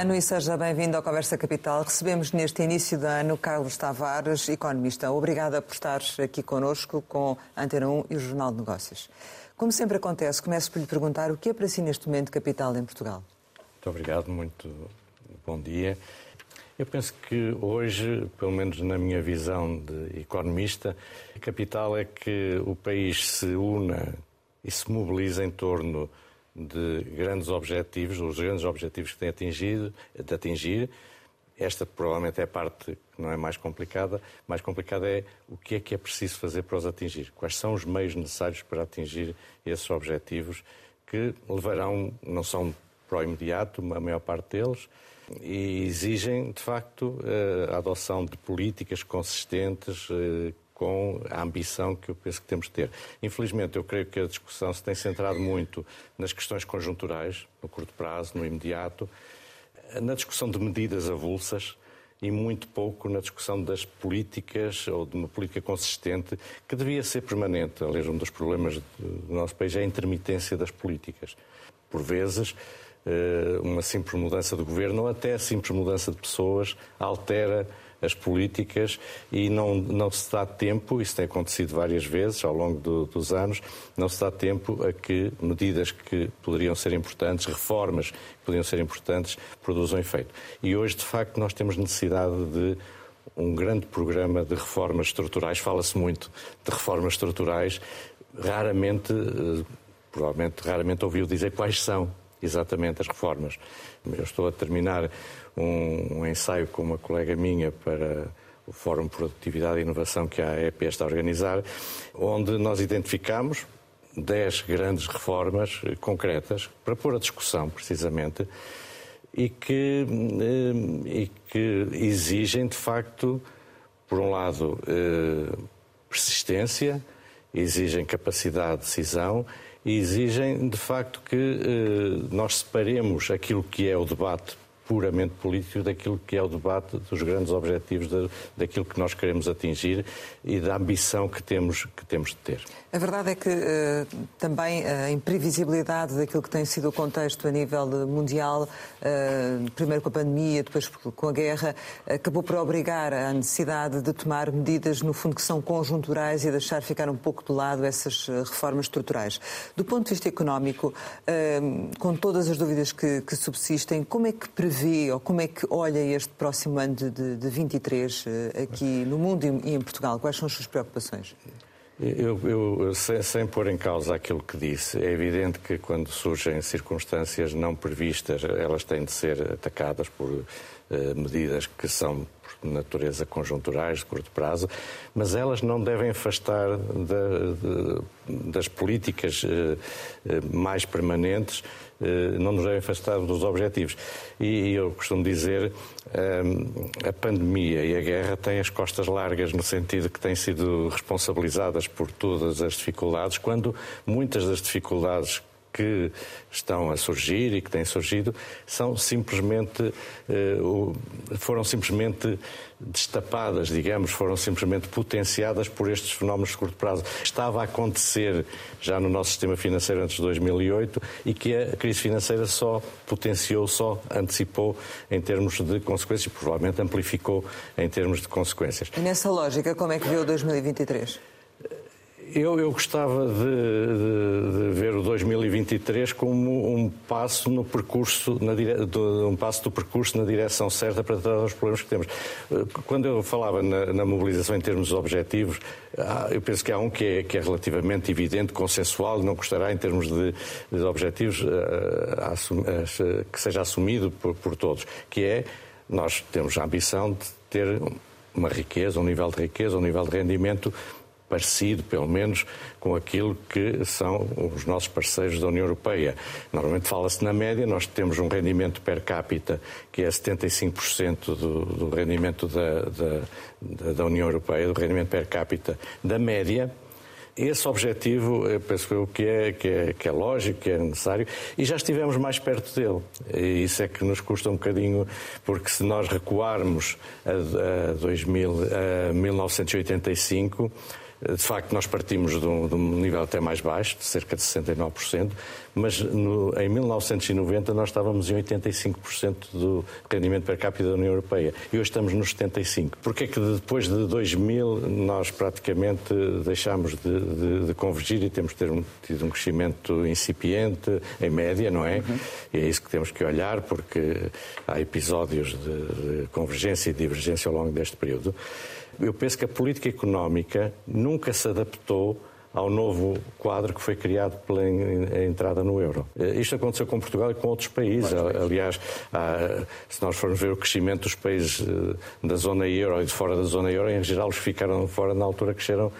Ano e seja bem-vindo ao Conversa Capital. Recebemos neste início de ano Carlos Tavares, economista. Obrigada por estar aqui connosco com a Antena 1 e o Jornal de Negócios. Como sempre acontece, começo por lhe perguntar o que é para si neste momento capital em Portugal. Muito obrigado, muito bom dia. Eu penso que hoje, pelo menos na minha visão de economista, capital é que o país se una e se mobiliza em torno de grandes objetivos, os grandes objetivos que tem atingido, de atingir. Esta provavelmente é a parte que não é mais complicada. Mais complicada é o que é que é preciso fazer para os atingir. Quais são os meios necessários para atingir esses objetivos que levarão, não são para o imediato, a maior parte deles, e exigem, de facto, a adoção de políticas consistentes eh, com a ambição que eu penso que temos de ter. Infelizmente, eu creio que a discussão se tem centrado muito nas questões conjunturais, no curto prazo, no imediato, na discussão de medidas avulsas e muito pouco na discussão das políticas ou de uma política consistente que devia ser permanente. Aliás, um dos problemas do nosso país é a intermitência das políticas. Por vezes, eh, uma simples mudança de governo ou até a simples mudança de pessoas altera as políticas e não, não se dá tempo, isso tem acontecido várias vezes ao longo do, dos anos, não se dá tempo a que medidas que poderiam ser importantes, reformas que poderiam ser importantes, produzam efeito. E hoje, de facto, nós temos necessidade de um grande programa de reformas estruturais. Fala-se muito de reformas estruturais, raramente, eh, provavelmente raramente ouviu dizer quais são exatamente as reformas. Eu estou a terminar um, ensaio com uma colega minha para o Fórum de Produtividade e Inovação que a EP está a organizar, onde nós identificamos 10 grandes reformas concretas para pôr a discussão, precisamente, e que, eh, e que exigem, de facto, por um lado, eh, persistência, exigem capacidade de decisão e exigem, de facto, que eh, nós separemos aquilo que é o debate puramente político daquilo que é o debate dos grandes objetivos, daquilo que nós queremos atingir e da ambição que temos, que temos de ter. A verdade é que uh, também a imprevisibilidade daquilo que tem sido o contexto a nível mundial, uh, primeiro com a pandemia, depois com a guerra, acabou por obrigar à necessidade de tomar medidas, no fundo, que são conjunturais e deixar ficar um pouco de lado essas eh, reformas estruturais. Do ponto de vista económico, com todas as dúvidas que, subsistem, como é que prevê ou como é que olha este próximo ano de, de 23 aqui no mundo e em Portugal? Quais são as suas preocupações? Eu, eu sem, sem, pôr em causa aquilo que disse, é evidente que quando surgem circunstâncias não previstas, elas têm de ser atacadas por uh, medidas que são de natureza conjunturais, de curto prazo, mas elas não devem afastar da, de, das políticas uh, mais permanentes eh, não nos devem afastar dos objetivos. E eu costumo dizer eh, a pandemia e a guerra têm as costas largas no sentido que têm sido responsabilizadas por todas as dificuldades, quando muitas das dificuldades que estão a surgir e que têm surgido são simplesmente eh, foram simplesmente destapadas, digamos, foram simplesmente potenciadas por estes fenómenos de curto prazo. Estava a acontecer já no nosso sistema financeiro antes de 2008 e que a crise financeira só potenciou, só antecipou em termos de consequências provavelmente amplificou em termos de consequências. E nessa lógica, como é que viu 2023? Eu, eu gostava de, de, de, ver o 2023 como um passo no percurso, na dire... um passo do percurso na direção certa para tratar os problemas que temos. Quando eu falava na, na mobilização em termos objetivos, eu penso que há um que é, que é relativamente evidente, consensual, não custará em termos de, de objetivos que seja assumido por, por todos, que é nós temos a ambição de ter uma riqueza, um nível de riqueza, um nível de rendimento parecido, pelo menos, com aquilo que são os nossos parceiros da União Europeia. Normalmente fala-se na média, nós temos um rendimento per capita que é 75% do, do rendimento da, da, da União Europeia, do rendimento per capita da média, esse objetivo, eu penso eu, que é, que, é, que é lógico, que é necessário, e já estivemos mais perto dele. E isso é que nos custa um bocadinho, porque se nós recuarmos a, a, 2000, a 1985, De facto, nós partimos de um, de um, nível até mais baixo, de cerca de 69%, mas no, em 1990 nós estávamos em 85% do rendimento per capita da União Europeia e hoje estamos nos 75%. Porquê é que depois de 2000 nós praticamente deixámos de, de, de convergir e temos ter um, tido um crescimento incipiente, em média, não é? Uhum. E é isso que temos que olhar, porque há episódios de, de convergência e divergência ao longo deste período eu penso que a política económica nunca se adaptou ao novo quadro que foi criado pela entrada no euro. Eh, isto aconteceu com Portugal e com outros países. Aliás, se nós formos ver o crescimento dos países eh, da zona euro e de fora da zona euro, em geral, os que ficaram fora na altura cresceram,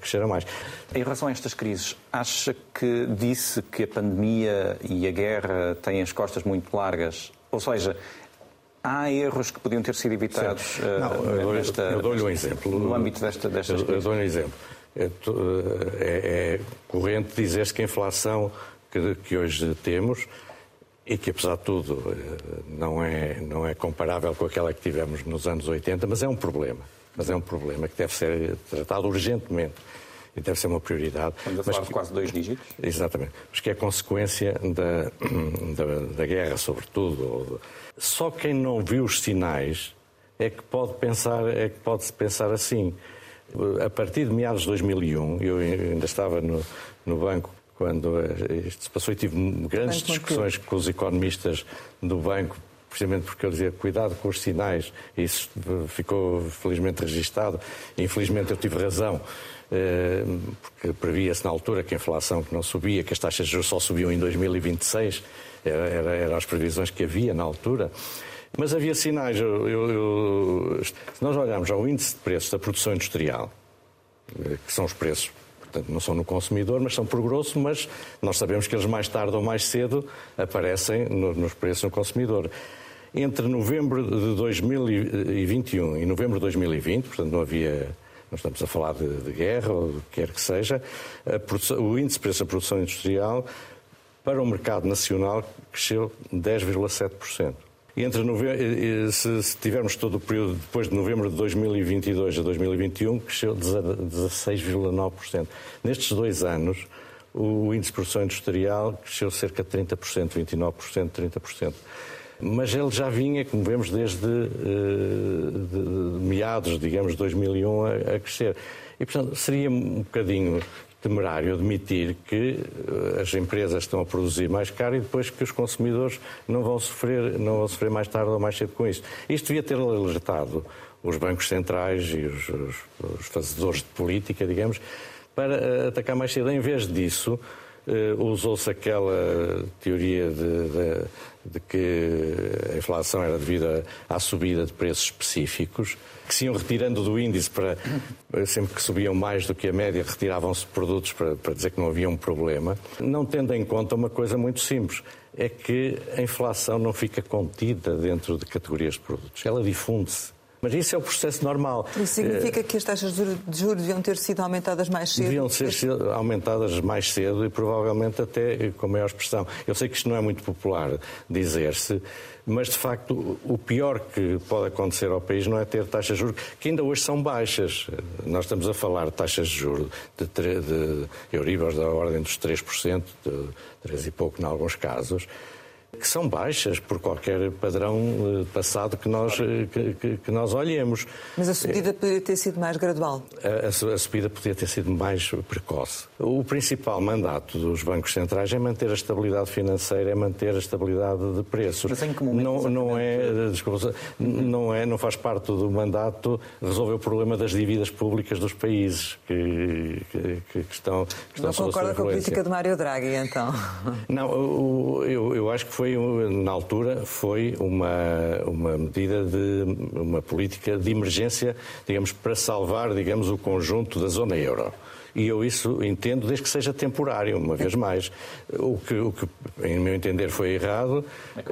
cresceram mais. Em relação a estas crises, acha que disse que a pandemia e a guerra têm as costas muito largas? Ou seja, há erros que podiam ter sido evitados Não, eu, dou-lhe um exemplo. no âmbito desta, destas eu, eu dou-lhe um exemplo. É, é, é corrente dizer-se que a inflação que, que, hoje temos e que, apesar de tudo, eh, não é, não é comparável com aquela que tivemos nos anos 80, mas é um problema. Mas é um problema que deve ser tratado urgentemente e deve ser uma prioridade. Estamos a falar de quase dois dígitos? Exatamente. Mas que é consequência da, da, da guerra, sobretudo. Só quem não viu os sinais é que pode pensar, é que pode pensar assim. A partir de meados de 2001, eu ainda estava no, no banco quando isto se passou e tive grandes discussões com os economistas do banco precisamente porque eu dizia cuidado com os sinais, e isso ficou felizmente registado. Infelizmente eu tive razão, eh, porque previa-se na altura que a inflação que não subia, que as taxas de juros só subiam em 2026, eram era, era as previsões que havia na altura. Mas havia sinais. Eu, eu, eu, se nós olharmos ao índice de preços da produção industrial, eh, que são os preços, portanto, não são no consumidor, mas são por grosso, mas nós sabemos que eles mais tarde ou mais cedo aparecem no, nos preços no consumidor. Entre novembro de 2021 e novembro de 2020, portanto, não havia não estamos a falar de, de guerra ou do que quer que seja, produção, o índice de preço da produção industrial para o mercado nacional cresceu 10,7%. E entre se, se tivermos todo o período depois de novembro de 2022 a 2021, cresceu 16,9%. Nestes dois anos, o índice de produção industrial cresceu cerca de 30%, 29%, 30% mas ele já vinha, como vemos, desde uh, de, meados, digamos, de 2001 a, a, crescer. E, portanto, seria um bocadinho temerário admitir que uh, as empresas estão a produzir mais caro e depois que os consumidores não vão sofrer, não vão sofrer mais tarde ou mais cedo com isso. Isto devia ter alertado os bancos centrais e os, os, os fazedores de política, digamos, para uh, atacar mais cedo. Em vez disso, uh, usou-se aquela teoria de, de, de, que a inflação era devida à subida de preços específicos, que se iam retirando do índice para sempre que subiam mais do que a média, retiravam-se produtos para, para dizer que não havia um problema, não tendo em conta uma coisa muito simples é que a inflação não fica contida dentro de categorias de produtos, ela difunde-se. Mas isso é o processo normal. Isso significa que as taxas de juros deviam ter sido aumentadas mais cedo? Deviam ser aumentadas mais cedo e provavelmente até com maior expressão. Eu sei que isto não é muito popular dizer-se, mas de facto o pior que pode acontecer ao país não é ter taxas de juros que ainda hoje são baixas. Nós estamos a falar de taxas de juros de, de Euribor da ordem dos 3%, de 3 e pouco em alguns casos que são baixas por qualquer padrão eh, passado que nós, eh, que, que, nós olhemos. Mas a subida poderia ter sido mais gradual? A, a, subida poderia ter sido mais precoce. O principal mandato dos bancos centrais é manter a estabilidade financeira, é manter a estabilidade de preços. Mas em que momento? Não, não é, desculpa, não é, não faz parte do mandato resolver o problema das dívidas públicas dos países que, que, que estão, que estão Não concorda com a política de Mário Draghi, então? Não, eu, eu acho que foi foi, na altura, foi uma, uma medida de uma política de emergência, digamos, para salvar, digamos, o conjunto da zona euro. E eu isso entendo desde que seja temporário, uma vez mais. O que, o que em meu entender, foi errado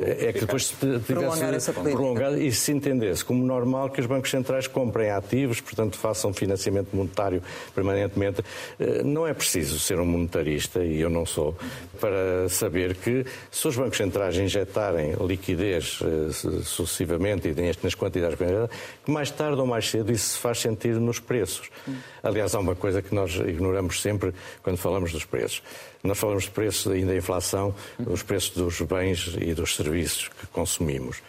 é que depois se tivesse prolongado e se entendesse como normal que os bancos centrais comprem ativos, portanto façam financiamento monetário permanentemente. Eh, não é preciso ser um monetarista, e eu não sou, para saber que se os bancos centrais injetarem liquidez eh, sucessivamente e nas quantidades que mais tarde ou mais cedo isso se faz sentir nos preços. Aliás, há uma coisa que nós ignoramos sempre quando falamos dos preços. Nós falamos de preços ainda da inflação, os preços dos bens e dos serviços que consumimos.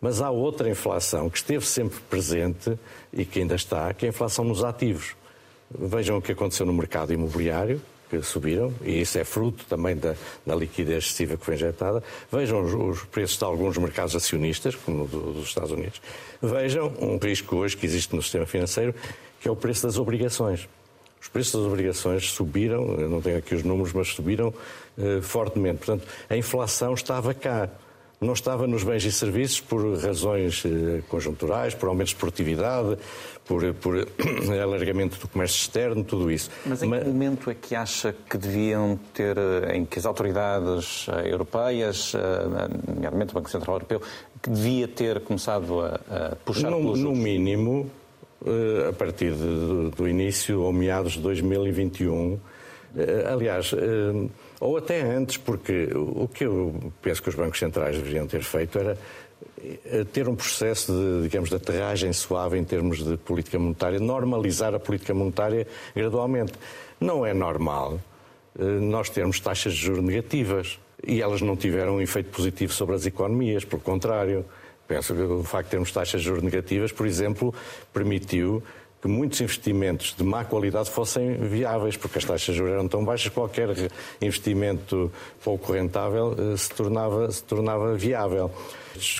Mas há outra inflação que esteve sempre presente e que ainda está, que é a inflação nos ativos. Vejam o que aconteceu no mercado imobiliário, que subiram, e isso é fruto também da, da liquidez excessiva que foi injetada. Vejam os, os, preços de alguns mercados acionistas, como do, dos Estados Unidos. Vejam um risco hoje que existe no sistema financeiro, que é o preço das obrigações. Os preços das obrigações subiram, eu não tenho aqui os números, mas subiram eh, fortemente. Portanto, a inflação estava cá não estava nos bens e serviços por razões eh, conjunturais, por aumento de produtividade, por, por alargamento do comércio externo, tudo isso. Mas em Mas... que momento é que acha que deviam ter, eh, em que as autoridades eh, europeias, nomeadamente o Banco Central Europeu, que devia ter começado a, a puxar no, pelos No mínimo, a partir de, do início ou meados de 2021, aliás ou até antes, porque o que eu penso que os bancos centrais deveriam ter feito era eh, ter um processo de, digamos, de aterragem suave em termos de política monetária, normalizar a política monetária gradualmente. Não é normal eh, nós termos taxas de juros negativas e elas não tiveram um efeito positivo sobre as economias, pelo contrário. Penso que o facto de termos taxas de juros negativas, por exemplo, permitiu que muitos investimentos de má qualidade fossem viáveis, porque as taxas de juros eram tão baixas que qualquer investimento pouco rentável eh, se tornava, se tornava viável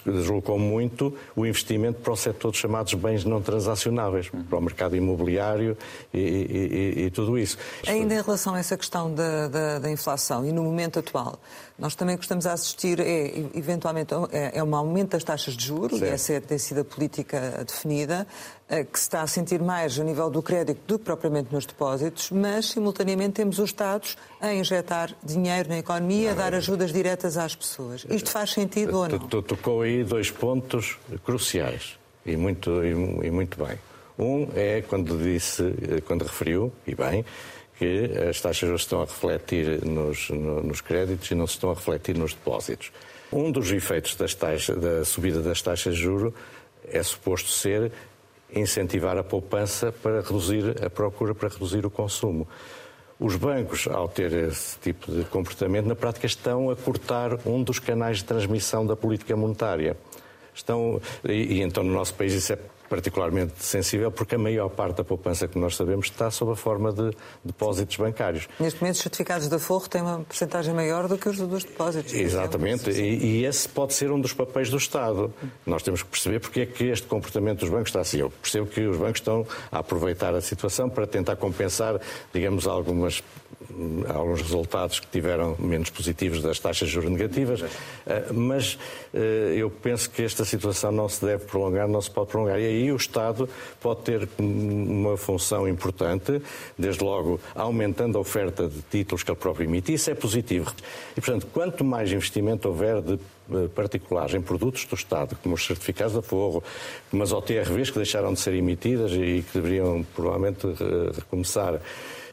deslocou muito o investimento para o setor dos chamados bens não transacionáveis, para o mercado imobiliário e, e, e tudo isso. Ainda em relação a essa questão da, da, da, inflação e no momento atual, nós também gostamos a assistir, é, eventualmente, é, é um aumento das taxas de juros, certo. e essa é, tem sido a política definida, que se está a sentir mais a nível do crédito do que propriamente nos depósitos, mas simultaneamente temos os Estados a injetar dinheiro na economia, a dar ajudas diretas às pessoas. Isto faz sentido ou não? Tocou aí dois pontos cruciais e muito, e muito bem. Um é quando disse, quando referiu, e bem, que as taxas estão a refletir nos, nos créditos e não se estão a refletir nos depósitos. Um dos efeitos das taxas, da subida das taxas de juro é suposto ser incentivar a poupança para reduzir a procura, para reduzir o consumo. Os bancos, ao ter esse tipo de comportamento, na prática estão a cortar um dos canais de transmissão da política monetária. Estão, e, e então no nosso país isso é particularmente sensível, porque a maior parte da poupança que nós sabemos está sob a forma de depósitos bancários. Neste momento, os certificados da Forro têm uma porcentagem maior do que os dos depósitos. Exatamente, e, e, esse pode ser um dos papéis do Estado. Nós temos que perceber porque é que este comportamento dos bancos está assim. Eu percebo que os bancos estão a aproveitar a situação para tentar compensar, digamos, algumas alguns resultados que tiveram menos positivos das taxas de juros negativas, eh, mas eh, eu penso que esta situação não se deve prolongar, não se pode prolongar. E aí o Estado pode ter uma função importante, desde logo aumentando a oferta de títulos que ele próprio emite, isso é positivo. E, portanto, quanto mais investimento houver de eh, particulares em produtos do Estado, como os certificados de aforro, como as OTRVs que deixaram de ser emitidas e que deveriam provavelmente recomeçar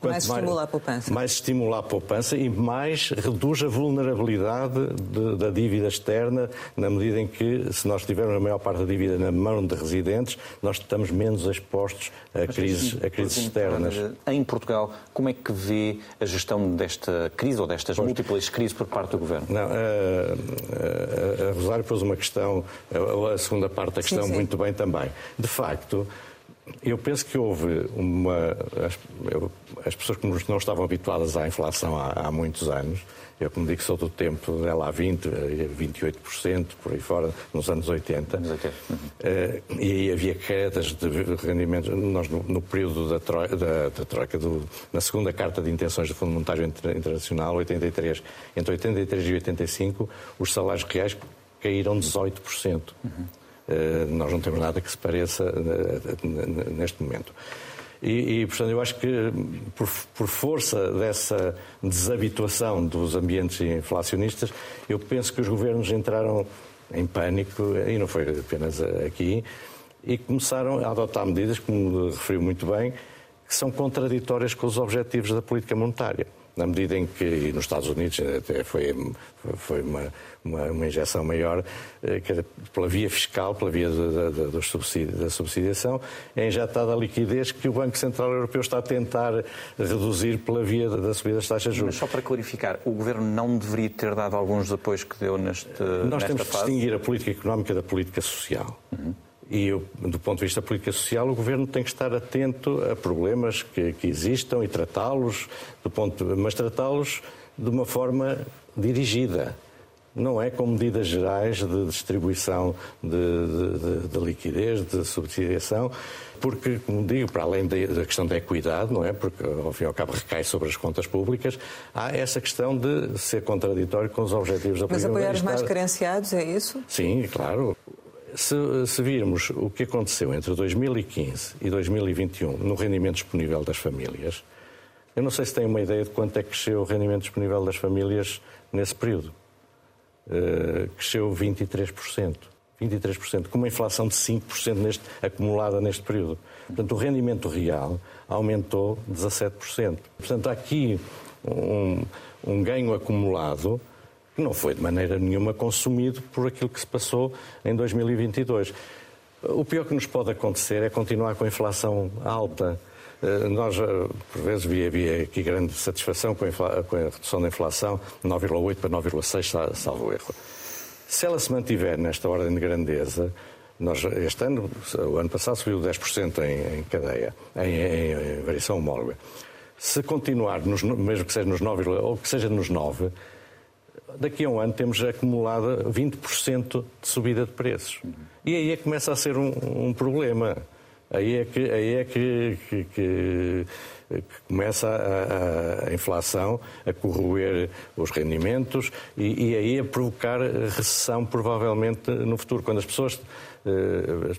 mais estimula a poupança. Mais estimula a poupança e mais reduz a vulnerabilidade de, da dívida externa, na medida em que, se nós tivermos a maior parte da dívida na mão de residentes, nós estamos menos expostos a crises, a crises externas. Em Portugal, como é que vê a gestão desta crise ou destas pois. múltiplas crises por parte do Governo? Não, a, a, a Rosário pôs uma questão, a, a segunda parte da questão, sim, sim. muito bem também. De facto, eu penso que houve uma. As, eu, as, pessoas que não estavam habituadas à inflação há, há, muitos anos, eu, como digo, sou do tempo dela há 20, 28%, por aí fora, nos anos 80. Uhum. Uh, e aí havia quedas de rendimentos. Nós, no, no período da, troi, da, da Troika, do, na segunda Carta de Intenções do Fundo Monetário Internacional, 83, entre 83 e 85, os salários reais caíram 18%. Uhum. Eh, nós não temos nada que se pareça eh, neste momento. E, e, portanto, eu acho que por, por, força dessa desabituação dos ambientes inflacionistas, eu penso que os governos entraram em pânico, e não foi apenas aqui, e começaram a adotar medidas, como referiu muito bem, que são contraditórias com os objetivos da política monetária na medida em que, nos Estados Unidos até foi, foi uma, uma, uma injeção maior, eh, que pela via fiscal, pela via da, da, da subsidiação, é injetada a liquidez que o Banco Central Europeu está a tentar reduzir pela via da, subida das taxas de juros. Mas só para clarificar, o Governo não deveria ter dado alguns apoios que deu neste Nós temos fase? que distinguir a política económica da política social. Uhum. E, do ponto de vista da política social, o Governo tem que estar atento a problemas que, que existam e tratá-los, mas tratá-los de uma forma dirigida. Não é com medidas gerais de distribuição de, de, de liquidez, de subsidiação, porque, como digo, para além da questão da equidade, não é? Porque, ao fim e ao cabo, recai sobre as contas públicas, há essa questão de ser contraditório com os objetivos da política. Mas apoiar os mais carenciados, é isso? Sim, claro. Se, se, virmos o que aconteceu entre 2015 e 2021 no rendimento disponível das famílias, eu não sei se têm uma ideia de quanto é que cresceu o rendimento disponível das famílias nesse período. Uh, cresceu 23%. 23%, com uma inflação de 5% neste, acumulada neste período. Portanto, o rendimento real aumentou 17%. Portanto, há aqui um, um ganho acumulado não foi de maneira nenhuma consumido por aquilo que se passou em 2022. O pior que nos pode acontecer é continuar com a inflação alta. Eh, nós, eh, por vezes, havia, havia aqui grande satisfação com a, com a redução da inflação, 9,8 para 9,6, salvo erro. Se ela se mantiver nesta ordem de grandeza, nós, este ano, o ano passado, subiu 10% em, em cadeia, em, em, em variação homóloga. Se continuar, nos, mesmo que seja nos 9, ou que seja nos 9, daqui a um ano temos acumulada 20% de subida de preços. E aí é que começa a ser um, um problema. Aí é que, aí é que, que, que, que começa a, a, inflação a corroer os rendimentos e, e, aí a provocar recessão, provavelmente, no futuro. Quando as pessoas eh,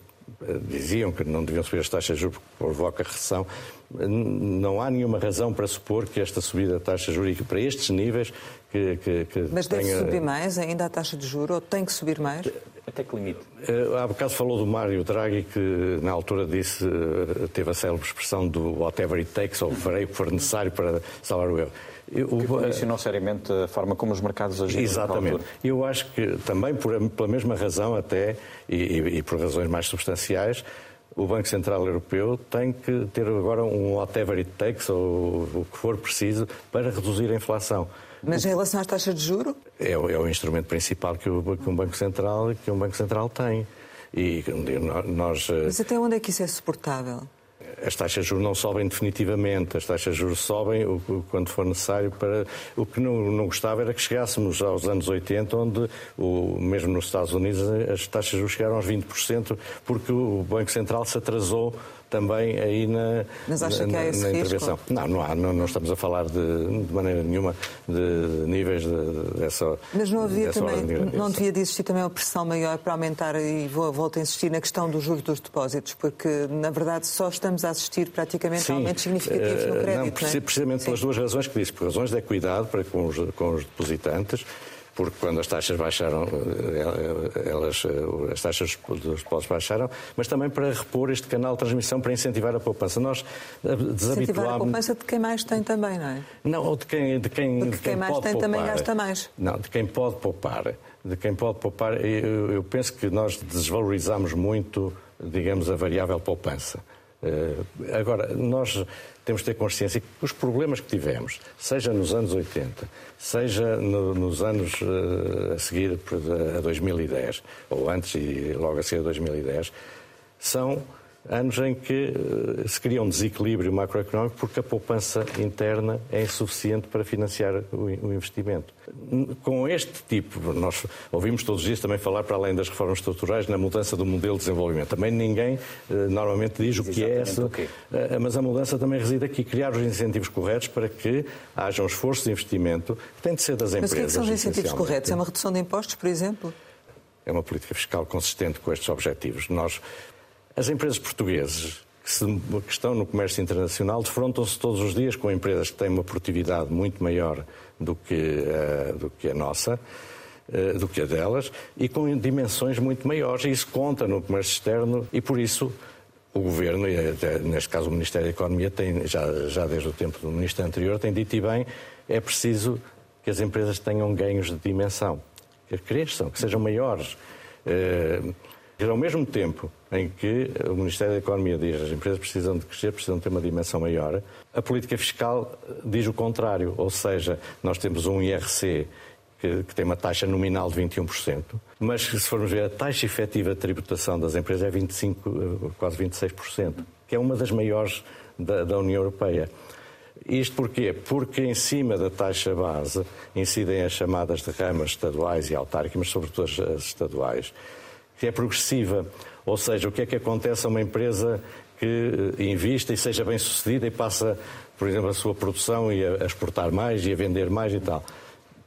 diziam que não deviam subir as taxas de juros porque provoca recessão, não há nenhuma razão para supor que esta subida da taxa de juros para estes níveis que, que, que Mas deve tenha... subir mais ainda a taxa de juros ou tem que subir mais? Até que limite? Eh, há bocado falou do Mário Draghi que na altura disse, eh, teve a célebre expressão do whatever it takes ou farei o que for necessário para salvar o euro. O, que condicionou seriamente a forma como os mercados agiram. Exatamente. Eu acho que também por, pela mesma razão até, e, e por razões mais substanciais, o Banco Central Europeu tem que ter agora um whatever it takes, ou o que for preciso, para reduzir a inflação. Mas em relação às taxas de juro? É, é o instrumento principal que, o, que, um Banco Central, que um Banco Central tem. E nós... Mas até onde é que isso é suportável? As taxas de juros não sobem definitivamente, as taxas de juros sobem o, o, quando for necessário para. O que não, não gostava era que chegássemos aos anos 80, onde, o, mesmo nos Estados Unidos, as taxas de juros chegaram aos 20%, porque o Banco Central se atrasou também aí na, Mas acha na, que há esse na intervenção. Risco? Não, não há, não, não, estamos a falar de, de maneira nenhuma de níveis de, dessa. Mas não havia também, não devia de existir também uma pressão maior para aumentar, e vou, volto a insistir na questão dos juros dos depósitos, porque na verdade só estamos a assistir praticamente Sim, a aumentos significativos no eh, crédito. Não, não é? precisamente pelas duas razões que disse, por razões de equidade para com os, com os depositantes porque quando as taxas baixaram, eh, elas, eh, as taxas dos depósitos baixaram, mas também para repor este canal de transmissão para incentivar a poupança. Nós desabituámos... Incentivar a poupança de quem mais tem também, não é? Não, ou de quem, de quem, Porque de quem, quem mais pode tem poupar. também gasta mais. Não, de quem pode poupar. De quem pode poupar, eu, eu penso que nós desvalorizamos muito, digamos, a variável poupança. Eh, agora, nós temos de ter consciência que os problemas que tivemos, seja nos anos 80, seja no, nos anos uh, a seguir a 2010, ou antes e logo a seguir a 2010, são anos em que uh, se cria um desequilíbrio macroeconómico porque a poupança interna é insuficiente para financiar o, investimento. Com este tipo, nós ouvimos todos os dias também falar, para além das reformas estruturais, na mudança do modelo de desenvolvimento. Também ninguém uh, normalmente diz, diz o que é essa, uh, mas a mudança também reside aqui, criar os incentivos corretos para que haja um esforço de investimento que tem de ser das empresas. Mas o que, é que são os incentivos corretos? É uma redução de impostos, por exemplo? É uma política fiscal consistente com estes objetivos. Nós as empresas portuguesas que, se, que estão no comércio internacional defrontam-se todos os dias com empresas que têm uma produtividade muito maior do que, uh, do que a nossa, uh, do que a delas, e com dimensões muito maiores. E isso conta no comércio externo e, por isso, o Governo, e até, neste caso o Ministério da Economia, tem, já, já desde o tempo do Ministro anterior, tem dito e bem, é preciso que as empresas tenham ganhos de dimensão, que cresçam, que sejam maiores. Ao mesmo tempo em que o Ministério da Economia diz que as empresas precisam de crescer, precisam ter uma dimensão maior, a política fiscal diz o contrário, ou seja, nós temos um IRC que, que, tem uma taxa nominal de 21%, mas se formos ver a taxa efetiva de tributação das empresas é 25, quase 26%, que é uma das maiores da, da União Europeia. Isto porquê? Porque em cima da taxa base incidem as chamadas derramas estaduais e autárquicas, mas sobretudo as estaduais que é progressiva. Ou seja, o que é que acontece a uma empresa que eh, invista e seja bem sucedida e passa, por exemplo, a sua produção e a exportar mais e a vender mais e tal.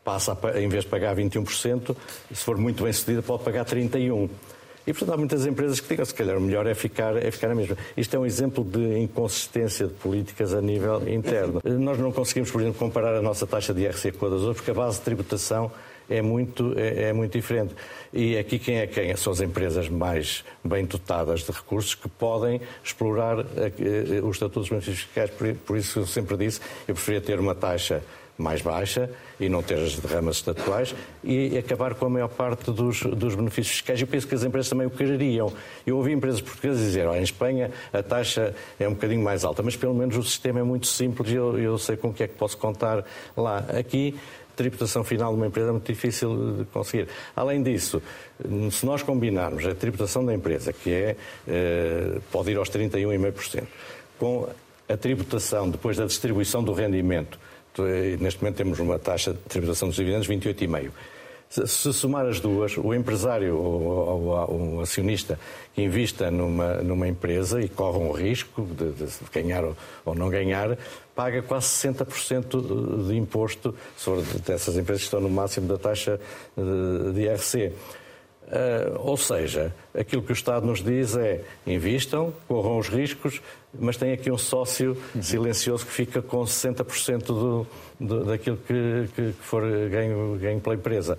Passa, a, em vez de pagar 21%, se for muito bem sucedida, pode pagar 31%. E, portanto, há muitas empresas que digam se calhar o melhor é ficar, é ficar a mesma. Isto é um exemplo de inconsistência de políticas a nível interno. Nós não conseguimos, por exemplo, comparar a nossa taxa de IRC com a das outras, porque a base de tributação é muito, é, é, muito diferente. E aqui quem é quem? São as empresas mais bem dotadas de recursos que podem explorar eh, os estatutos dos benefícios fiscais. Por, por isso eu sempre disse, eu preferia ter uma taxa mais baixa e não ter as derramas estatuais e acabar com a maior parte dos, dos benefícios fiscais. Eu penso que as empresas também o quereriam. Eu ouvi empresas portuguesas dizer, em Espanha a taxa é um bocadinho mais alta, mas pelo menos o sistema é muito simples e eu, eu sei com o que é que posso contar lá. Aqui tributação final de uma empresa é muito difícil de conseguir. Além disso, se nós combinarmos a tributação da empresa, que é, eh, pode ir aos 31,5%, com a tributação depois da distribuição do rendimento, eh, neste momento temos uma taxa de tributação dos dividendos 28,5%. Se somar as duas, o empresário ou, o acionista que invista numa, numa empresa e corre um risco de, de ganhar ou, ou, não ganhar, paga quase 60% de imposto sobre dessas empresas que estão no máximo da taxa de, de IRC. Uh, ou seja, aquilo que o Estado nos diz é invistam, corram os riscos, mas tem aqui um sócio uhum. silencioso que fica com 60% do, do, daquilo que, que, for ganho, ganho pela empresa.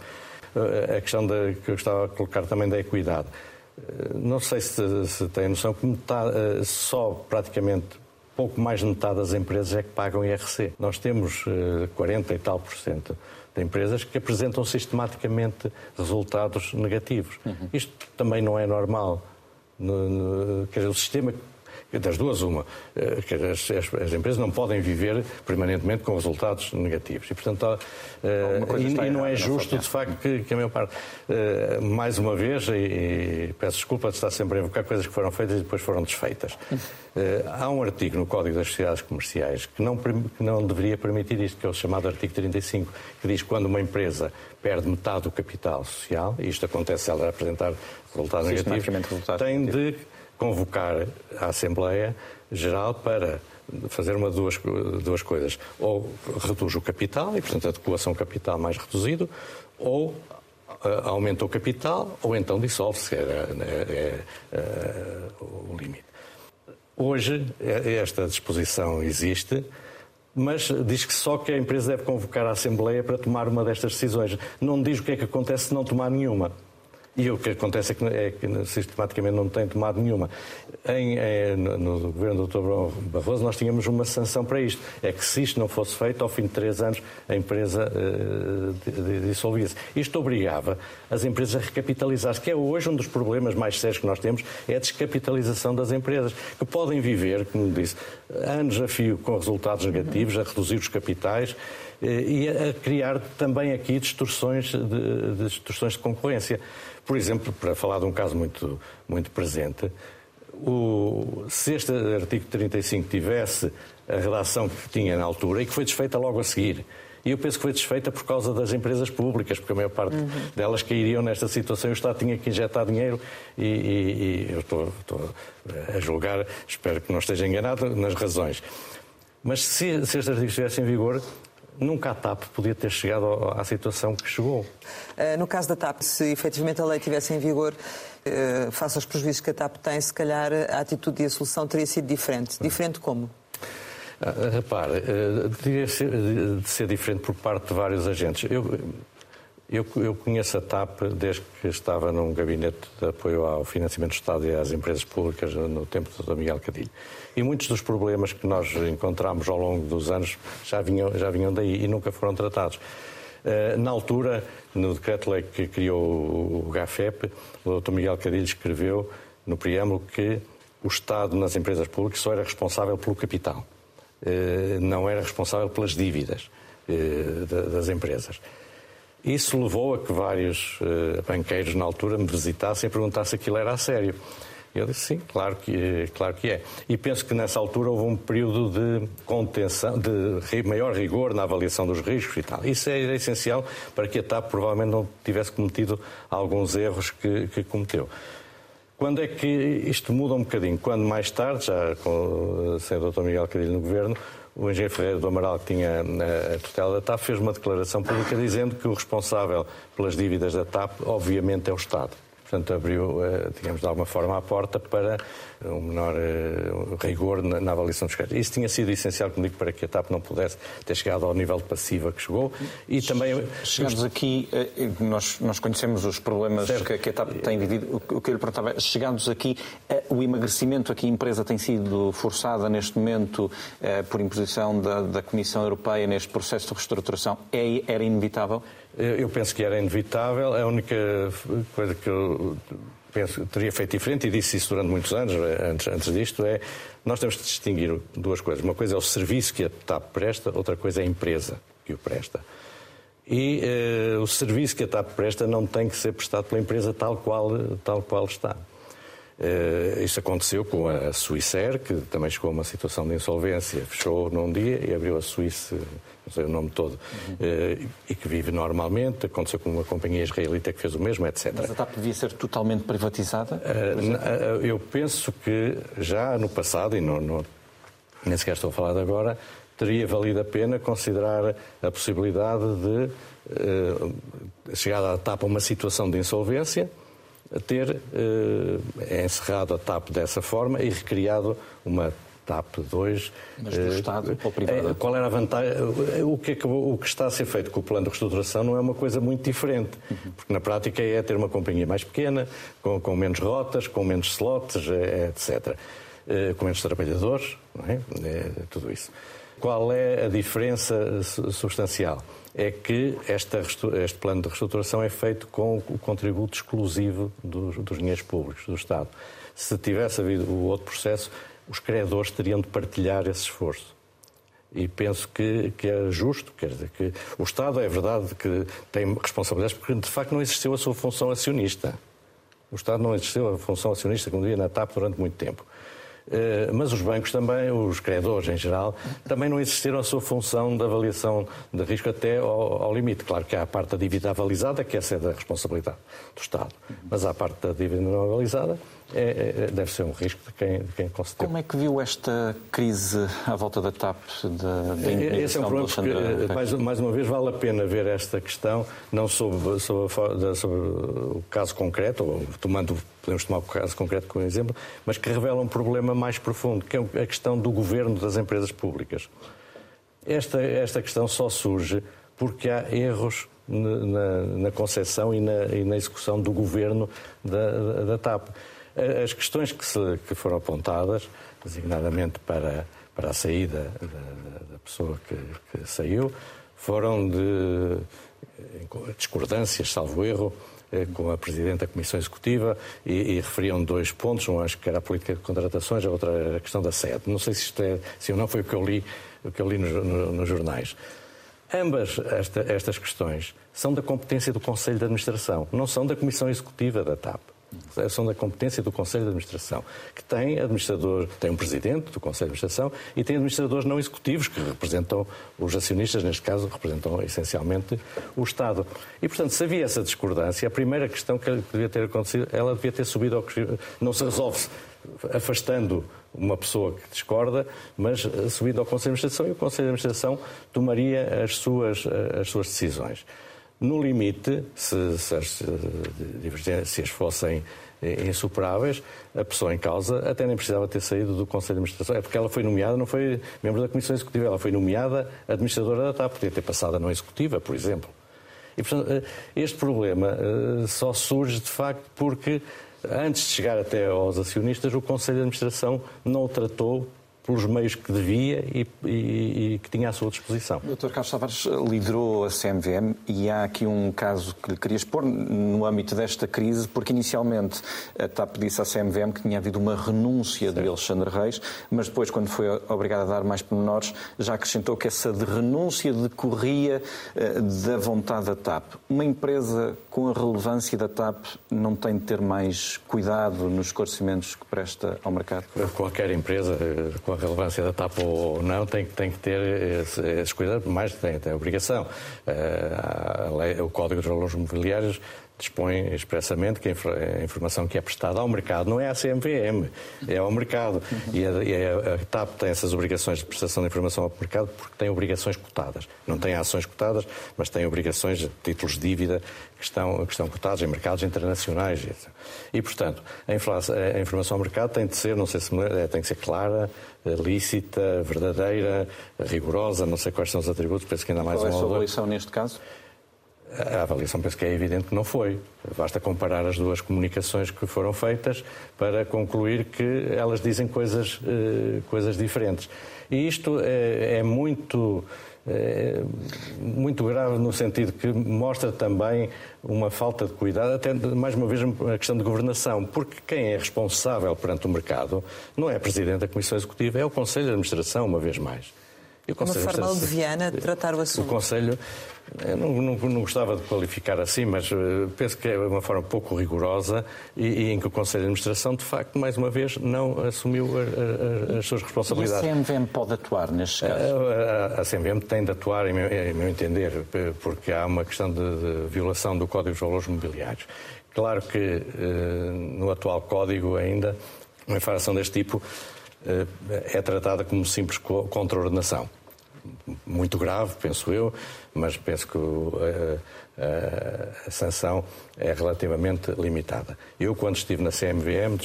Uh, a questão da, que eu gostava de colocar também da equidade. Uh, não sei se, se tem noção que metade, só praticamente pouco mais de metade das empresas é que pagam IRC. Nós temos 40 e tal por cento de empresas que apresentam sistematicamente resultados negativos. Uhum. Isto também não é normal. No, no, quer dizer, o sistema das duas, uma. Eh, as, as, as, empresas não podem viver permanentemente com resultados negativos. E, portanto, uh, e, e, não é justo, de facto, que, que, a maior parte. Uh, mais uma vez, e, e, peço desculpa de estar sempre a invocar coisas que foram feitas e depois foram desfeitas. Há um artigo no Código das Sociedades Comerciais que não, que não deveria permitir isto, que é o chamado artigo 35, que diz que quando uma empresa perde metade do capital social, e isto acontece se ela apresentar resultados negativos, tem de convocar a Assembleia Geral para fazer uma duas, duas coisas. Ou reduz o capital, e portanto adequação capital mais reduzido, ou uh, aumenta o capital, ou então dissolve-se, é, é, é, o limite. Hoje, é, esta disposição existe, mas diz que só que a empresa deve convocar a Assembleia para tomar uma destas decisões. Não diz o que é que acontece se não tomar nenhuma. E o que acontece é que, é que sistematicamente não tem tomado nenhuma. Em, é, no, no, governo do Dr. Barroso nós tínhamos uma sanção para isto. É que se isto não fosse feito, ao fim de três anos a empresa uh, dissolvia-se. Isto obrigava as empresas a recapitalizar-se, que é hoje um dos problemas mais sérios que nós temos, é a descapitalização das empresas, que podem viver, como disse, anos a fio com resultados negativos, a reduzir os capitais eh, e a criar também aqui distorções de, distorções de concorrência. Por exemplo, para falar de um caso muito, muito presente, o, se este artigo 35 tivesse a redação que tinha na altura e que foi desfeita logo a seguir, e eu penso que foi desfeita por causa das empresas públicas, porque a maior parte uhum. delas cairiam nesta situação e o Estado tinha que injetar dinheiro e, e, e eu estou, estou, a julgar, espero que não esteja enganado nas razões. Mas se, se este artigo estivesse em vigor, nunca a TAP podia ter chegado à situação que chegou. Uh, no caso da TAP, se efetivamente a lei estivesse em vigor, uh, face aos prejuízos que a TAP tem, se calhar a atitude e a solução teria sido diferente. Diferente como? Uh, repare, teria de ser diferente por parte de vários agentes. Eu, eu, eu, conheço a TAP desde que estava num gabinete de apoio ao financiamento do Estado e às empresas públicas no tempo do Miguel Cadilho. E muitos dos problemas que nós encontramos ao longo dos anos já vinham, já vinham daí e nunca foram tratados. Eh, na altura, no decreto-lei que criou o GAFEP, o Dr. Miguel Cadilho escreveu no preâmbulo que o Estado nas empresas públicas só era responsável pelo capital, eh, não era responsável pelas dívidas eh, das empresas. Isso levou a que vários uh, banqueiros na altura me visitassem e perguntassem se aquilo era a sério. Eu disse sim, claro que, claro que é. E penso que nessa altura houve um período de contenção, de maior rigor na avaliação dos riscos e tal. Isso é essencial para que a TAP provavelmente não tivesse cometido alguns erros que, que cometeu. Quando é que isto muda um bocadinho? Quando mais tarde, já com, sem o Dr. Miguel Cadilho no Governo, o engenheiro Ferreira do Amaral, que tinha eh, a tutela da TAP, fez uma declaração pública dizendo que o responsável pelas dívidas da TAP, obviamente, é o Estado. Portanto, abriu, eh, digamos, de alguma forma a porta para um menor uh, rigor na, na, avaliação dos créditos. Isso tinha sido essencial, como digo, para que a TAP não pudesse ter chegado ao nível de passiva que chegou. E também... Chegamos aqui, nós, nós conhecemos os problemas que, que, a TAP tem vivido. O que eu lhe perguntava é, chegamos aqui, o emagrecimento a que a empresa tem sido forçada neste momento por imposição da, da Comissão Europeia neste processo de reestruturação, é, era inevitável? Eu penso que era inevitável. A única coisa que eu penso teria feito diferente, e disse isso durante muitos anos, antes, antes disto, é nós temos que distinguir duas coisas. Uma coisa é o serviço que a TAP presta, outra coisa é a empresa que o presta. E eh, o serviço que a TAP presta não tem que ser prestado pela empresa tal qual, tal qual está. Uh, isso aconteceu com a Suícer, que também chegou a uma situação de insolvência, fechou num dia e abriu a Suíça, não sei o nome todo, uhum. uh, e que vive normalmente. Aconteceu com uma companhia israelita que fez o mesmo, etc. Mas a TAP devia ser totalmente privatizada? Uh, eu penso que já no passado, e não, não, nem sequer estou a falar de agora, teria valido a pena considerar a possibilidade de chegar à TAP a uma situação de insolvência ter eh, encerrado a TAP dessa forma e recriado uma TAP 2. Mas do eh, Estado ou privado? Qual era a vantagem? O que, o que está a ser feito com o plano de reestruturação não é uma coisa muito diferente, porque na prática é ter uma companhia mais pequena, com, com menos rotas, com menos slots, é, etc. Eh, com menos trabalhadores, é? é tudo isso. Qual é a diferença substancial? é que esta, este plano de reestruturação é feito com o contributo exclusivo dos, dos dinheiros públicos, do Estado. Se tivesse havido o outro processo, os credores teriam de partilhar esse esforço. E penso que, que é justo, quer dizer, que o Estado é verdade que tem responsabilidades, porque de facto não existiu a sua função acionista. O Estado não existiu a função acionista, como dizia na TAP, durante muito tempo. Eh, mas os bancos também, os credores em geral, também não existiram a sua função de avaliação de risco até ao, ao limite. Claro que há a parte da dívida avalizada, que essa é da responsabilidade do Estado, mas há a parte da dívida não avalizada é, é, é, deve ser um risco de quem, de quem concedeu. Como é que viu esta crise à volta da TAP? Da, da é, Esse é um problema porque, mais, mais, uma vez, vale a pena ver esta questão, não sobre, sobre, sobre o caso concreto, ou tomando, podemos tomar o caso concreto como exemplo, mas que revela um problema mais profundo, que é a questão do governo das empresas públicas. Esta, esta questão só surge porque há erros na, na concepção e na, e na, execução do governo da, da, da TAP. As questões que, se, que foram apontadas, designadamente para, para a saída da, da pessoa que, que, saiu, foram de discordâncias, salvo erro, com a Presidente da Comissão Executiva e, e, referiam dois pontos, um acho que era a política de contratações, a outra era a questão da sede. Não sei se isto é, se ou não foi o que eu li, o que eu li nos, no, nos jornais. Ambas esta, estas questões são da competência do Conselho de Administração, não são da Comissão Executiva da TAP são da competência do Conselho de Administração, que tem administrador, tem um presidente do Conselho de Administração e tem administradores não executivos que representam os acionistas, neste caso representam essencialmente o Estado. E portanto, se havia essa discordância, a primeira questão que devia ter acontecido, ela devia ter subido ao não se resolve afastando uma pessoa que discorda, mas subindo ao Conselho de Administração e o Conselho de Administração tomaria as suas, as suas decisões. No limite, se, se as divergências fossem insuperáveis, a pessoa em causa até nem precisava ter saído do Conselho de Administração. É porque ela foi nomeada, não foi membro da Comissão Executiva, ela foi nomeada administradora da TAP, podia ter passado a não executiva, por exemplo. E, portanto, eh, este problema eh, só surge, de facto, porque antes de chegar até aos acionistas, o Conselho de Administração não o tratou pelos meios que devia e, e, e, que tinha à sua disposição. Dr. Carlos Tavares liderou a CMVM e há aqui um caso que lhe queria expor no âmbito desta crise, porque inicialmente a TAP disse à CMVM que tinha havido uma renúncia de Alexandre Reis, mas depois, quando foi obrigado a dar mais pormenores, já acrescentou que essa de renúncia decorria uh, da vontade da TAP. Uma empresa com a relevância da TAP não tem de ter mais cuidado nos esclarecimentos que presta ao mercado? Qualquer empresa, eh, relevância da TAP ou não, tem, tem que ter esses cuidados, mais tem, tem a obrigação. Uh, lei, o Código de Valores Mobiliários dispõe expressamente que a informação que é prestada ao mercado não é a CMVM, é ao mercado. E a, e a, TAP tem essas obrigações de prestação de informação ao mercado porque tem obrigações cotadas. Não tem ações cotadas, mas tem obrigações de títulos de dívida que estão, que estão cotados em mercados internacionais. E, portanto, a, inflação, a informação ao mercado tem de ser, não sei se é, tem que ser clara, lícita, verdadeira, rigorosa, não sei quais são os atributos, penso que ainda mais Qual é a sua avaliação neste caso? A avaliação penso que é evidente que não foi. Basta comparar as duas comunicações que foram feitas para concluir que elas dizem coisas, eh, coisas diferentes. E isto é, é muito, é, muito grave no sentido que mostra também uma falta de cuidado, até mais uma vez a questão de governação, porque quem é responsável perante o mercado não é a Presidente da Comissão Executiva, é o Conselho de Administração, uma vez mais. E o Conselho uma forma leviana de tratar o assunto. O Conselho eu não, não, não, gostava de qualificar assim, mas uh, penso que é uma forma pouco rigorosa e, e, em que o Conselho de Administração, de facto, mais uma vez, não assumiu a, a, as suas responsabilidades. E a CMVM pode atuar nestes casos? A, a, a CMVM tem de atuar, em meu, em meu, entender, porque há uma questão de, de violação do Código de Valores Mobiliários. Claro que uh, no atual Código ainda, uma infração deste tipo uh, é tratada como simples contraordenação muito grave, penso eu, mas penso que a, a, a, sanção é relativamente limitada. Eu, quando estive na CMVM,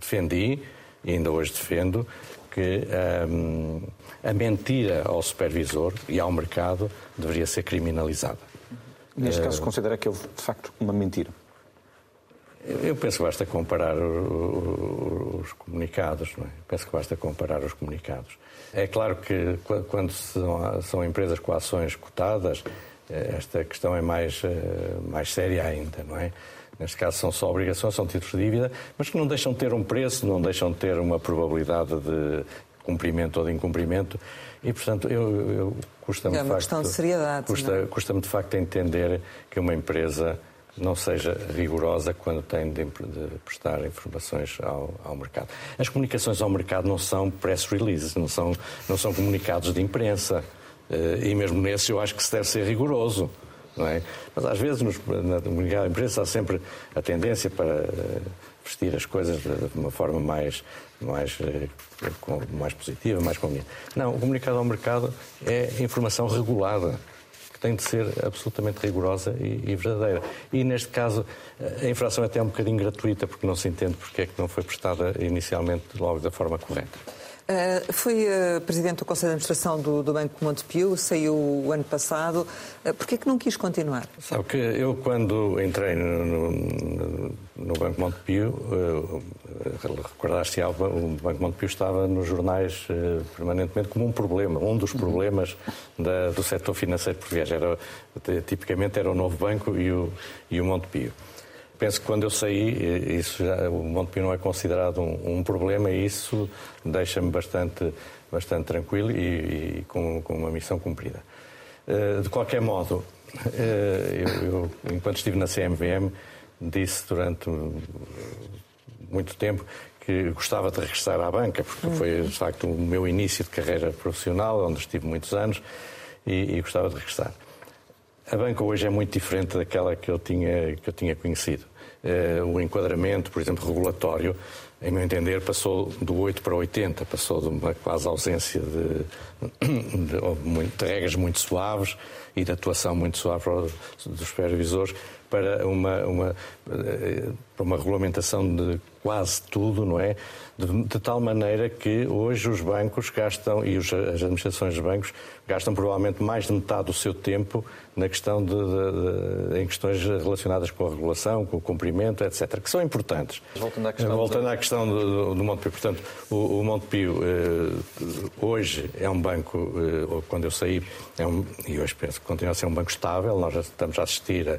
defendi, e ainda hoje defendo, que um, a mentira ao supervisor e ao mercado deveria ser criminalizada. Neste caso, considera que houve, de facto, uma mentira? Eu penso que basta comparar os comunicados, não é? Penso que basta comparar os comunicados. É claro que quando são empresas com ações cotadas, eh, esta questão é mais, eh, mais séria ainda, não é? Neste caso são só obrigações, são títulos de dívida, mas que não deixam de ter um preço, não deixam de ter uma probabilidade de cumprimento ou de incumprimento. E, portanto, eu, eu custa-me é uma facto, questão de seriedade. Custa, custa-me de facto entender que uma empresa não seja rigorosa quando tem de, de prestar informações ao, ao, mercado. As comunicações ao mercado não são press releases, não são, não são comunicados de imprensa. Eh, e mesmo nesse eu acho que se deve ser rigoroso. Não é? Mas às vezes nos, na comunicação à imprensa há sempre a tendência para eh, vestir as coisas de, uma forma mais, mais, eh, mais positiva, mais conveniente. Não, o comunicado ao mercado é informação regulada que tem de ser absolutamente rigorosa e, e, verdadeira. E neste caso, a infração é até um bocadinho gratuita, porque não se entende porque é que não foi prestada inicialmente logo da forma correta. Uh, fui uh, presidente do Conselho de Administração do, do Banco Montepio, saiu o ano passado. Uh, que não quis continuar? Sabe que eu, quando entrei no, no, no Banco Montepio, uh, recordaste o Banco Montepio estava nos jornais uh, permanentemente como um problema, um dos problemas da, do setor financeiro português. Era, tipicamente era o Novo Banco e o, e o Montepio. Penso que quando eu saí, isso já, o Montepio não é considerado um, um problema e isso deixa-me bastante, bastante tranquilo e, e com, com, uma missão cumprida. Uh, de qualquer modo, uh, eu, eu, enquanto estive na CMVM, disse durante muito tempo que gostava de regressar à banca, porque foi de facto o meu início de carreira profissional, onde estive muitos anos, e, e gostava de regressar. A banca hoje é muito diferente daquela que eu tinha, que eu tinha conhecido. Uh, o enquadramento, por exemplo, regulatório, em meu entender, passou do 8 para 80, passou de uma quase ausência de, de, de, de regras muito suaves e de atuação muito suave dos supervisores para uma, uma, eh, para uma regulamentação de quase tudo, não é? De, de, tal maneira que hoje os bancos gastam, e os, as administrações dos bancos, gastam provavelmente mais de metade do seu tempo na questão de, de, de, em questões relacionadas com a regulação, com o cumprimento, etc., que são importantes. Voltando à questão, Voltando à questão do, do Montepio, portanto, o, o Montepio eh, hoje é um banco, eh, quando eu saí, é um, e hoje penso que continua a ser um banco estável, nós já estamos a assistir a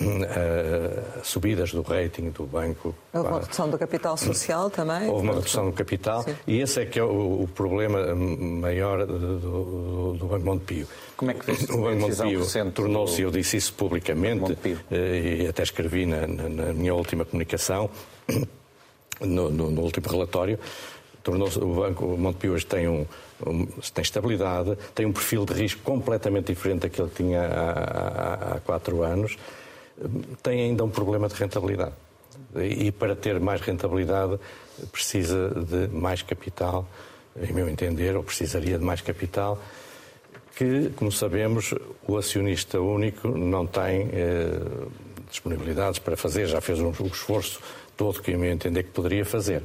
uh, subidas do rating do banco. Houve uma redução do capital social também? Houve uma redução do capital Sim. e esse é que é o, o problema maior do, do, do Banco Montepio. Como é que fez O Banco Montepio tornou-se, eu disse isso publicamente uh, e até escrevi na, na, na minha última comunicação, no, no, no último relatório, tornou-se o banco o Montepio hoje tem um, um, tem estabilidade, tem um perfil de risco completamente diferente daquele que tinha há, há, há quatro anos tem ainda um problema de rentabilidade. E para ter mais rentabilidade precisa de mais capital, em meu entender, ou precisaria de mais capital, que, como sabemos, o acionista único não tem eh, disponibilidades para fazer, já fez um, esforço todo que, em meu entender, que poderia fazer.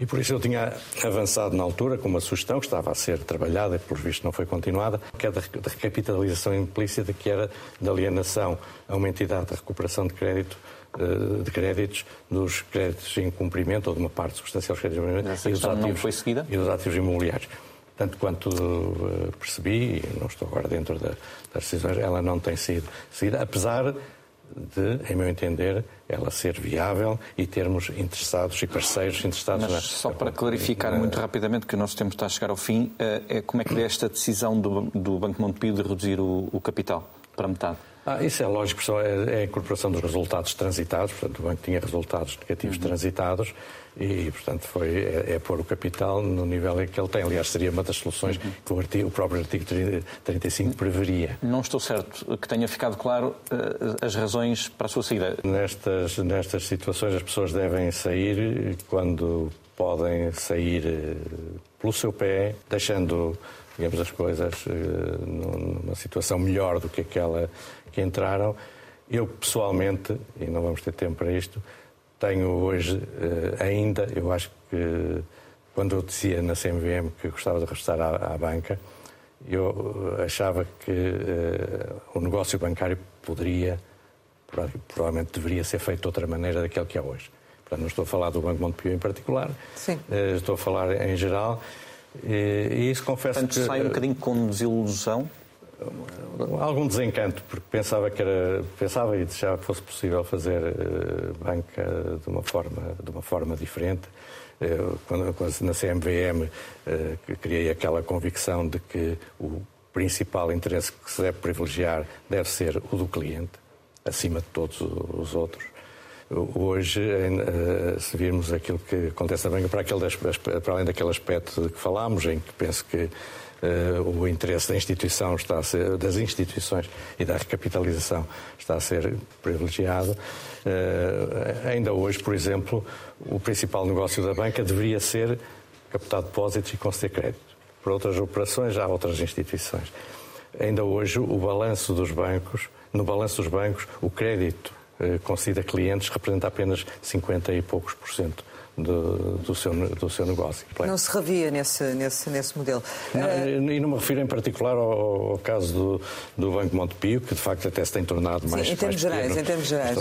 E por isso eu tinha avançado na altura com uma sugestão que estava a ser trabalhada e, pelos vistos, não foi continuada, que é da recapitalização implícita, que era da alienação a uma entidade de recuperação de crédito de créditos, dos créditos em cumprimento ou de uma parte substancial dos créditos em cumprimento e dos, ativos, foi seguida? e dos ativos imobiliários. Tanto quanto eh, percebi, e não estou agora dentro das decisões, ela não tem sido seguida, apesar de, em meu entender, ela ser viável e termos interessados e parceiros interessados Mas na... Só para clarificar na... muito rapidamente, que o nosso tempo está a chegar ao fim, eh, é como é que é esta decisão do, do Banco Montepio de reduzir o, o capital para metade? Ah, isso é lógico, é, é a incorporação dos resultados transitados, portanto o banco tinha resultados negativos uhum. transitados e, portanto, foi, é, é, pôr o capital no nível em que ele tem. Aliás, seria uma das soluções uhum. que o, artigo, o, próprio artigo 35 preveria. Não estou certo que tenha ficado claro uh, as razões para a sua saída. Nestas, nestas situações, as pessoas devem sair quando podem sair uh, pelo seu pé, deixando digamos, as coisas uh, numa situação melhor do que aquela que entraram. Eu, pessoalmente, e não vamos ter tempo para isto, tenho hoje uh, ainda, eu acho que quando eu dizia na CMVM que gostava de regressar à, à banca, eu achava que uh, o negócio bancário poderia, provavelmente deveria ser feito de outra maneira daquele que é hoje. Portanto, não estou a falar do Banco Montepio em particular, uh, estou a falar em geral. E, e isso confesso Portanto, que... sai um bocadinho com desilusão algum desencanto, porque pensava que era, pensava e desejava que fosse possível fazer uh, banca de uma forma, de uma forma diferente. Uh, quando, na CMVM uh, criei aquela convicção de que o principal interesse que se deve privilegiar deve ser o do cliente, acima de todos os outros. Hoje, se virmos aquilo que acontece na banca, para, aquele, para além daquele aspecto que falámos, em que penso que uh, o interesse da instituição está a ser, das instituições e da recapitalização está a ser privilegiado. Uh, ainda hoje, por exemplo, o principal negócio da banca deveria ser captar depósitos e conceder crédito. Para outras operações, há outras instituições. Ainda hoje, o balanço dos bancos, no balanço dos bancos, o crédito eh, concedido a clientes representa apenas 50 e poucos por cento do, do, seu, do seu negócio. Não se revia nesse, nesse, nesse modelo. Não, uh... E não me refiro em particular ao, ao, caso do, do Banco Montepio, que de facto até se tem tornado mais. Sim, em termos gerais, pequeno. em termos gerais.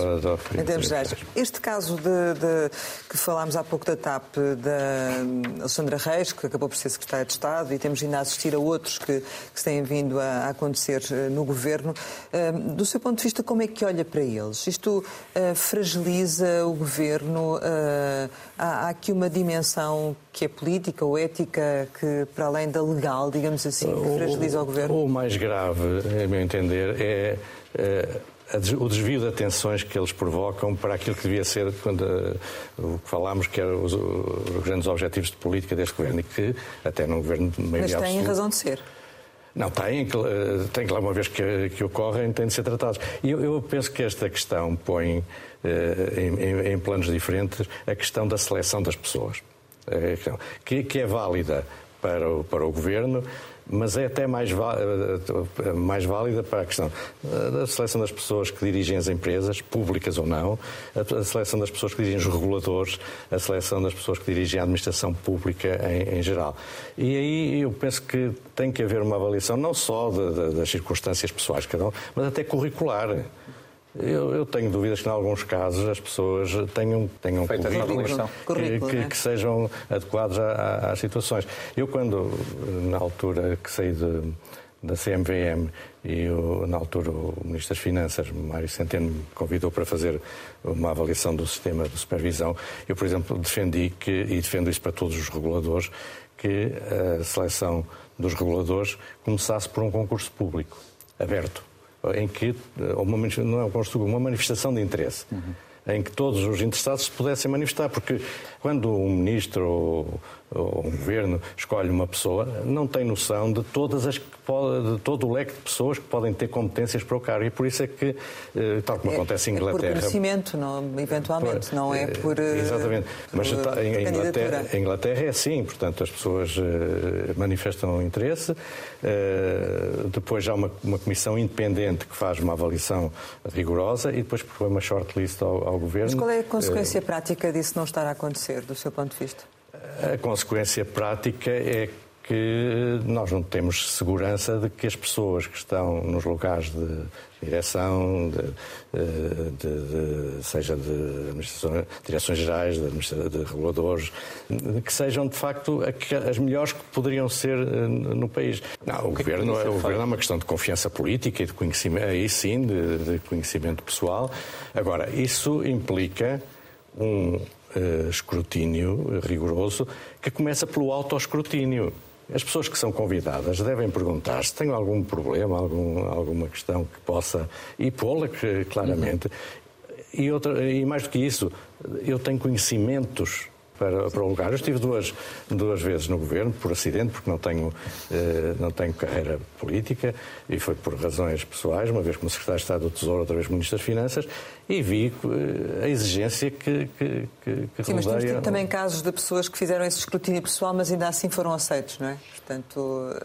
Em termos gerais. Este caso de, de, que falámos há pouco da TAP, da Alexandra Reis, que acabou por ser secretária de Estado, e temos ainda a assistir a outros que, que se têm vindo a, a acontecer eh, no governo. Uh, do seu ponto de vista, como é que olha para eles? Isto uh, fragiliza o governo? Há, há aqui uma dimensão que é política ou ética que, para além da legal, digamos assim, que fragiliza o, o governo? O mais grave, a meu entender, é, é o desvio de atenções que eles provocam para aquilo que devia ser quando o que falámos que eram os, os, grandes objetivos de política deste governo e que até num governo de maioria Mas têm razão de ser. Não, tem, eh, tem que lá, uma vez que, que ocorrem, têm de ser tratados. E eu, eu penso que esta questão põe eh, em, em, planos diferentes a questão da seleção das pessoas, é que, que é válida para o, para o governo, mas é até mais, eh, mais válida para a questão da seleção das pessoas que dirigem as empresas, públicas ou não, a seleção das pessoas que dirigem os reguladores, a seleção das pessoas que dirigem a administração pública em, em geral. E aí eu penso que tem que haver uma avaliação não só de, de, das circunstâncias pessoais de cada um, mas até curricular. Eu, eu, tenho dúvidas que, em alguns casos, as pessoas tenham, tenham currículos que, que, né? que, sejam adequados às situações. Eu, quando, na altura que saí de, da CMVM e o, na altura o Ministro das Finanças, Mário Centeno, me convidou para fazer uma avaliação do sistema de supervisão, eu, por exemplo, defendi que, e defendo isso para todos os reguladores, que a seleção dos reguladores começasse por um concurso público, aberto em que, uma, não é uma manifestação de interesse. Uhum em que todos os interessados se pudessem manifestar, porque quando um ministro ou, um governo escolhe uma pessoa, não tem noção de todas as pode, de todo o leque de pessoas que podem ter competências para o cargo. E por isso é que, eh, tal como é, acontece em Inglaterra. É por conhecimento, não, eventualmente, por, não é por. Eh, exatamente. Mas por, em, Inglaterra, em Inglaterra é assim, portanto, as pessoas manifestam interesse, depois há uma, uma comissão independente que faz uma avaliação rigorosa e depois põe uma shortlist ao, ao governo. Mas qual é a consequência prática disso não estar a acontecer, do seu ponto de vista? A consequência prática é que nós não temos segurança de que as pessoas que estão nos lugares de direção, de, de, de, seja de direções gerais, de, reguladores, que sejam de facto as melhores que poderiam ser eh, no país. Não, o, o governo, é, o governo é uma questão de confiança política e de conhecimento, aí sim, de, conhecimento pessoal. Agora, isso implica um uh, escrutínio rigoroso que começa pelo autoescrutínio. As pessoas que são convidadas devem perguntar se têm algum problema, algum, alguma questão que possa. e pô-la claramente. Uhum. E, outra, e mais do que isso, eu tenho conhecimentos para, para o lugar. Eu estive duas, duas vezes no governo, por acidente, porque não tenho, eh, não tenho carreira política, e foi por razões pessoais, uma vez como secretário de Estado do Tesouro, outra vez ministro das Finanças, e vi eh, a exigência que, que, que, que Sim, mas temos tido também casos de pessoas que fizeram esse escrutínio pessoal, mas ainda assim foram aceitos, não é? Portanto.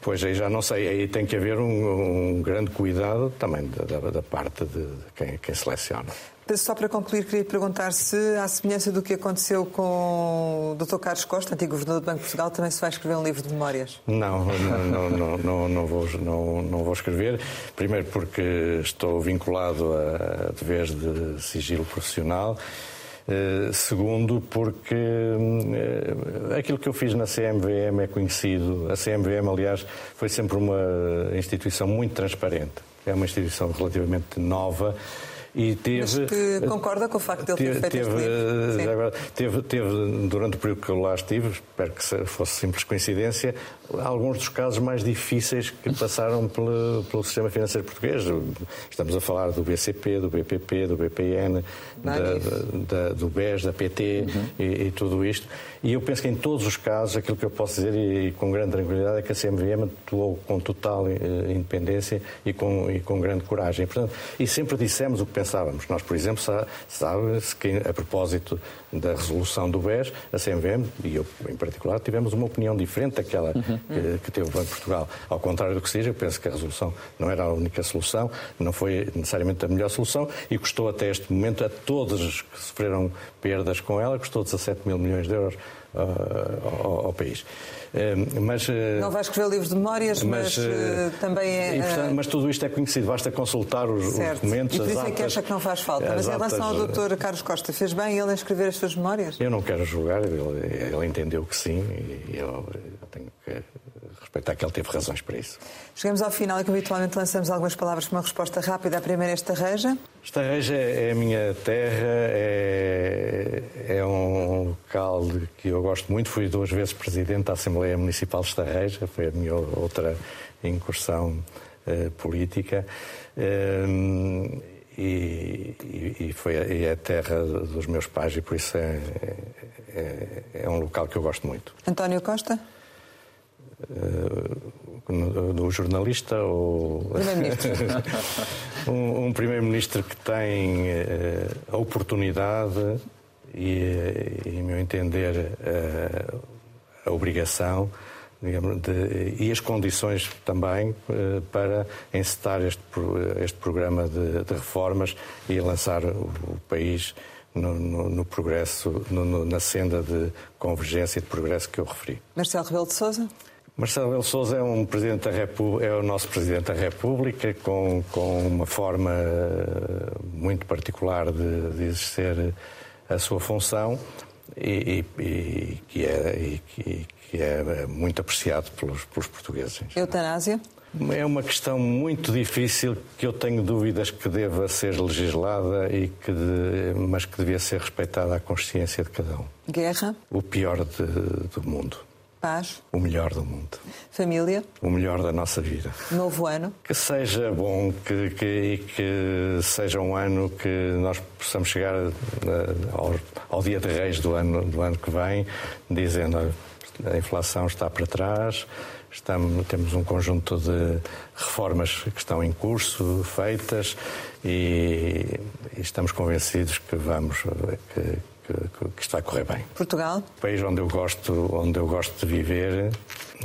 Pois aí já não sei, aí tem que haver um, um grande cuidado também da, da, parte de, de quem, quem seleciona. Só para concluir, queria perguntar se, à semelhança do que aconteceu com o Dr. Carlos Costa, antigo governador do Banco de Portugal, também se vai escrever um livro de memórias? Não, não, não, não, não, vou, não, não vou escrever. Primeiro porque estou vinculado a deveres de sigilo profissional. Uh, segundo, porque uh, aquilo que eu fiz na CMVM é conhecido. A CMVM, aliás, foi sempre uma instituição muito transparente. É uma instituição relativamente nova e teve, Mas que concorda com o facto de ele ter feito teve, este? Agora, teve, teve, durante o período que eu lá estive, espero que fosse simples coincidência, alguns dos casos mais difíceis que passaram pelo, pelo sistema financeiro português. Estamos a falar do BCP, do BPP, do BPN, da, da, do BES, da PT uhum. e, e, tudo isto. E eu penso que em todos os casos, aquilo que eu posso dizer e, e com grande tranquilidade é que a CMVM atuou com total eh, independência e com, e com grande coragem. Portanto, e sempre dissemos o que pensávamos. Nós, por exemplo, sabe-se que a propósito da resolução do BES, a CMVM, e eu em particular, tivemos uma opinião diferente daquela uhum. que, que, teve o Banco de Portugal. Ao contrário do que seja, eu penso que a resolução não era a única solução, não foi necessariamente a melhor solução e custou até este momento a todos os que sofreram perdas com ela, custou 17 mil milhões de euros uh, ao, ao país. Uh, mas, uh, não vai escrever livros de memórias, mas, mas também é. Portanto, mas tudo isto é conhecido, basta consultar os, os documentos. E por isso é que acha que não faz falta. Mas em relação ao Dr. Carlos Costa, fez bem ele em escrever as suas memórias? Eu não quero julgar, ele, ele entendeu que sim, e eu tenho que respeitar que ele teve razões para isso. Chegamos ao final e que habitualmente lançamos algumas palavras para uma resposta rápida. A primeira é Estarreja. Estarreja é a minha terra, é, é um local que eu gosto muito. Fui duas vezes presidente da Assembleia Municipal de Estarreja, foi a minha outra incursão uh, política. Uh, e, e, foi e é a terra dos meus pais e por isso é, é, é um local que eu gosto muito. António Costa? Uh, do jornalista ou. Primeiro-Ministro. um, um primeiro-ministro que tem uh, a oportunidade e, em meu entender, uh, a obrigação digamos, de, e as condições também para encetar este, este programa de, de, reformas e lançar o, o país no, no, no progresso, no, na senda de convergência e de progresso que eu referi. Marcelo Rebelo de Sousa? Marcelo Rebelo Sousa é, um presidente da é o nosso Presidente da República, com, com uma forma eh, muito particular de, de exercer a sua função e, e, e que, é, e, que é muito apreciado pelos, pelos portugueses. Eutanásia? É uma questão muito difícil que eu tenho dúvidas que deva ser legislada e que de, mas que devia ser respeitada a consciência de cada um. Guerra? O pior de, do mundo. Paz? O melhor do mundo. Família? O melhor da nossa vida. Novo ano? Que seja bom que, que, que seja um ano que nós possamos chegar uh, ao, ao, dia de reis do ano, do ano que vem, dizendo a inflação está para trás, Estamos, temos um conjunto de reformas que estão em curso, feitas, e, e estamos convencidos que vamos que, que, que, isto vai correr bem. Portugal? País onde eu gosto, onde eu gosto de viver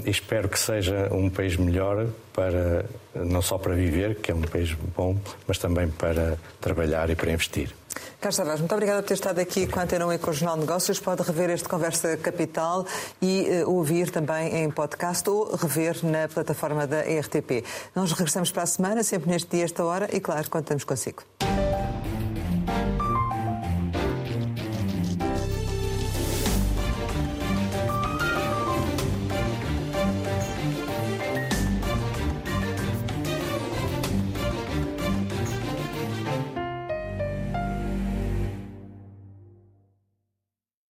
e espero que seja um país melhor para não só para viver, que é um país bom, mas também para trabalhar e para investir. Carlos Tavares, muito obrigada por ter estado aqui com a Antena 1 e com o Jornal de Negócios. Pode rever este Conversa Capital e uh, ouvir também em podcast ou rever na plataforma da RTP. Nós regressamos para a semana, sempre neste dia, esta hora, e claro, contamos consigo.